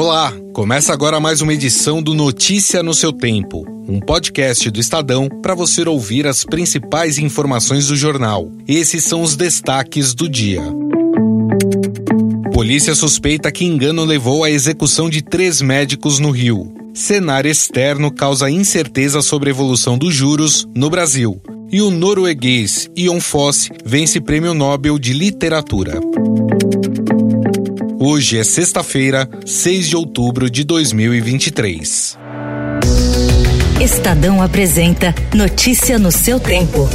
Olá, começa agora mais uma edição do Notícia no seu tempo, um podcast do Estadão para você ouvir as principais informações do jornal. Esses são os destaques do dia. Polícia suspeita que engano levou à execução de três médicos no Rio. Cenário externo causa incerteza sobre a evolução dos juros no Brasil. E o norueguês Ion Fosse vence Prêmio Nobel de Literatura. Hoje é sexta-feira, 6 de outubro de 2023. Estadão apresenta Notícia no seu tempo.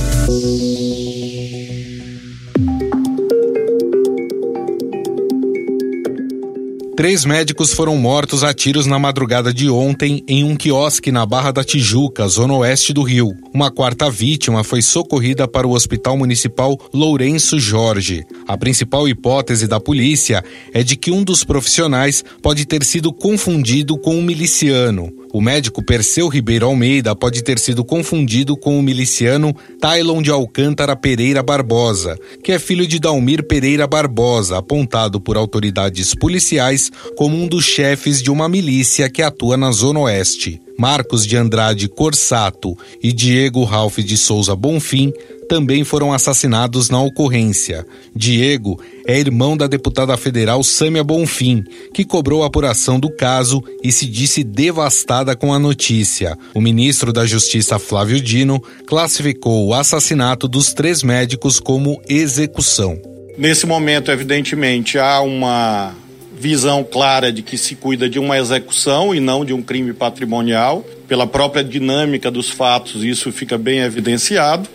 Três médicos foram mortos a tiros na madrugada de ontem em um quiosque na Barra da Tijuca, zona oeste do Rio. Uma quarta vítima foi socorrida para o Hospital Municipal Lourenço Jorge. A principal hipótese da polícia é de que um dos profissionais pode ter sido confundido com um miliciano. O médico Perseu Ribeiro Almeida pode ter sido confundido com o miliciano Tylon de Alcântara Pereira Barbosa, que é filho de Dalmir Pereira Barbosa, apontado por autoridades policiais como um dos chefes de uma milícia que atua na Zona Oeste. Marcos de Andrade Corsato e Diego Ralph de Souza Bonfim também foram assassinados na ocorrência. Diego é irmão da deputada federal Sâmia Bonfim, que cobrou a apuração do caso e se disse devastada com a notícia. O ministro da Justiça Flávio Dino classificou o assassinato dos três médicos como execução. Nesse momento, evidentemente, há uma visão clara de que se cuida de uma execução e não de um crime patrimonial. Pela própria dinâmica dos fatos, isso fica bem evidenciado.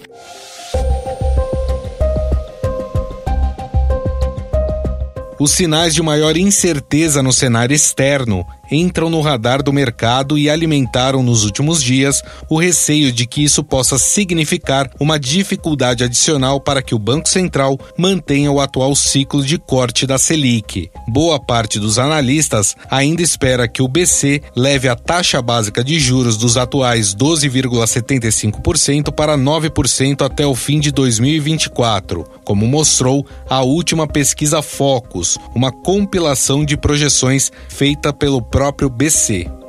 Os sinais de maior incerteza no cenário externo entram no radar do mercado e alimentaram nos últimos dias o receio de que isso possa significar uma dificuldade adicional para que o Banco Central mantenha o atual ciclo de corte da Selic. Boa parte dos analistas ainda espera que o BC leve a taxa básica de juros dos atuais 12,75% para 9% até o fim de 2024, como mostrou a última pesquisa Focus, uma compilação de projeções feita pelo próprio BC.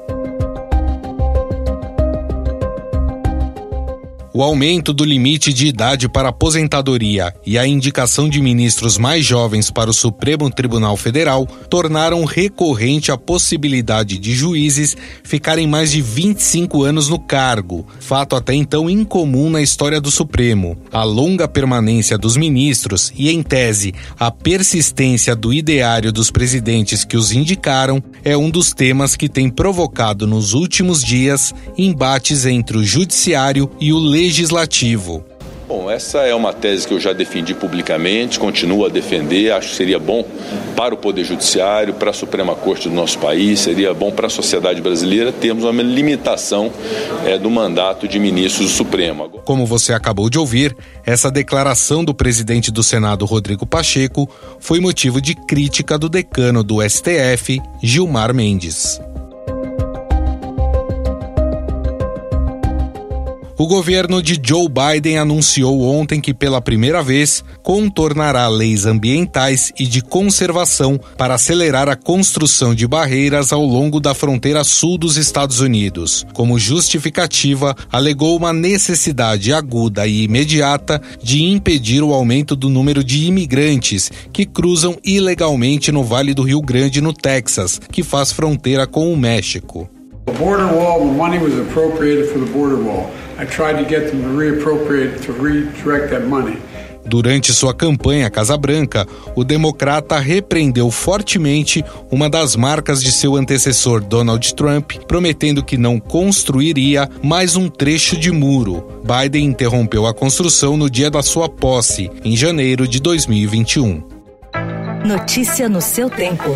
O aumento do limite de idade para aposentadoria e a indicação de ministros mais jovens para o Supremo Tribunal Federal tornaram recorrente a possibilidade de juízes ficarem mais de 25 anos no cargo, fato até então incomum na história do Supremo. A longa permanência dos ministros e, em tese, a persistência do ideário dos presidentes que os indicaram é um dos temas que tem provocado nos últimos dias embates entre o judiciário e o legislativo legislativo. Bom, essa é uma tese que eu já defendi publicamente, continuo a defender. Acho que seria bom para o Poder Judiciário, para a Suprema Corte do nosso país, seria bom para a sociedade brasileira termos uma limitação é, do mandato de ministros do Supremo. Como você acabou de ouvir, essa declaração do presidente do Senado, Rodrigo Pacheco, foi motivo de crítica do decano do STF, Gilmar Mendes. O governo de Joe Biden anunciou ontem que, pela primeira vez, contornará leis ambientais e de conservação para acelerar a construção de barreiras ao longo da fronteira sul dos Estados Unidos. Como justificativa, alegou uma necessidade aguda e imediata de impedir o aumento do número de imigrantes que cruzam ilegalmente no Vale do Rio Grande, no Texas, que faz fronteira com o México. The border wall, the money was appropriated for the border wall. I tried to get them to reappropriate, to redirect that money. Durante sua campanha à Casa Branca, o democrata repreendeu fortemente uma das marcas de seu antecessor Donald Trump, prometendo que não construiria mais um trecho de muro. Biden interrompeu a construção no dia da sua posse, em janeiro de 2021. Notícia no seu tempo.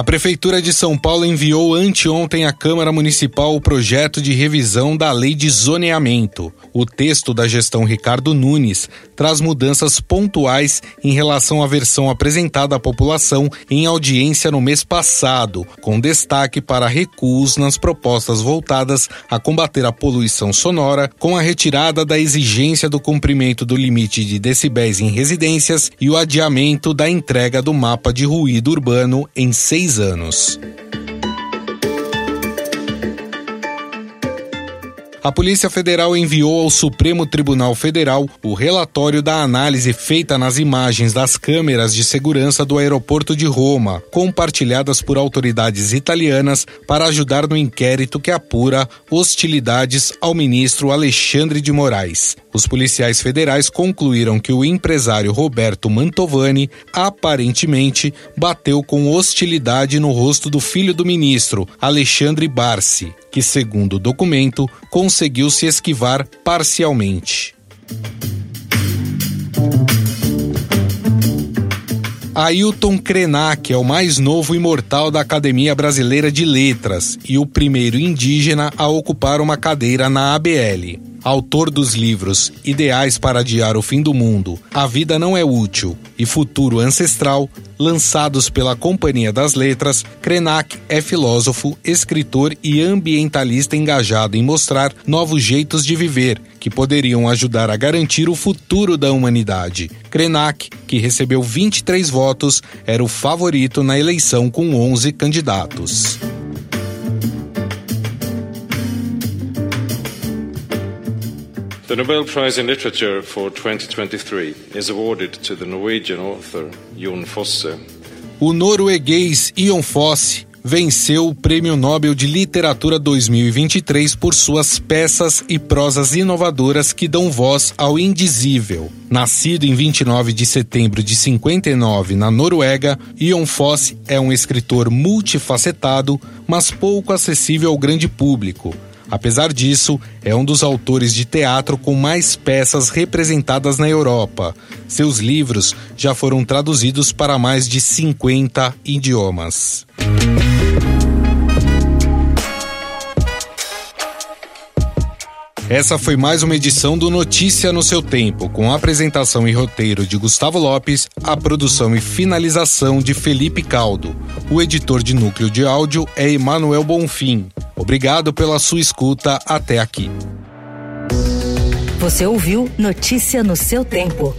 A Prefeitura de São Paulo enviou anteontem à Câmara Municipal o projeto de revisão da Lei de Zoneamento. O texto da gestão Ricardo Nunes traz mudanças pontuais em relação à versão apresentada à população em audiência no mês passado, com destaque para recuos nas propostas voltadas a combater a poluição sonora, com a retirada da exigência do cumprimento do limite de decibéis em residências e o adiamento da entrega do mapa de ruído urbano em seis anos. a Polícia Federal enviou ao Supremo Tribunal Federal o relatório da análise feita nas imagens das câmeras de segurança do aeroporto de Roma, compartilhadas por autoridades italianas para ajudar no inquérito que apura hostilidades ao ministro Alexandre de Moraes. Os policiais federais concluíram que o empresário Roberto Mantovani aparentemente bateu com hostilidade no rosto do filho do ministro, Alexandre Barsi, que, segundo o documento, conseguiu se esquivar parcialmente. Ailton Krenak é o mais novo imortal da Academia Brasileira de Letras e o primeiro indígena a ocupar uma cadeira na ABL. Autor dos livros Ideais para Adiar o Fim do Mundo, A Vida Não é Útil e Futuro Ancestral, lançados pela Companhia das Letras, Krenak é filósofo, escritor e ambientalista engajado em mostrar novos jeitos de viver que poderiam ajudar a garantir o futuro da humanidade. Krenak, que recebeu 23 votos, era o favorito na eleição com 11 candidatos. The Nobel Prize in Literature for 2023 is awarded to the Norwegian author Jon Fosse. O norueguês Ion Fosse venceu o Prêmio Nobel de Literatura 2023 por suas peças e prosas inovadoras que dão voz ao indizível. Nascido em 29 de setembro de 59 na Noruega, Ion Fosse é um escritor multifacetado, mas pouco acessível ao grande público. Apesar disso, é um dos autores de teatro com mais peças representadas na Europa. Seus livros já foram traduzidos para mais de 50 idiomas. Essa foi mais uma edição do Notícia no seu tempo, com apresentação e roteiro de Gustavo Lopes, a produção e finalização de Felipe Caldo. O editor de núcleo de áudio é Emanuel Bonfim. Obrigado pela sua escuta até aqui. Você ouviu Notícia no seu tempo.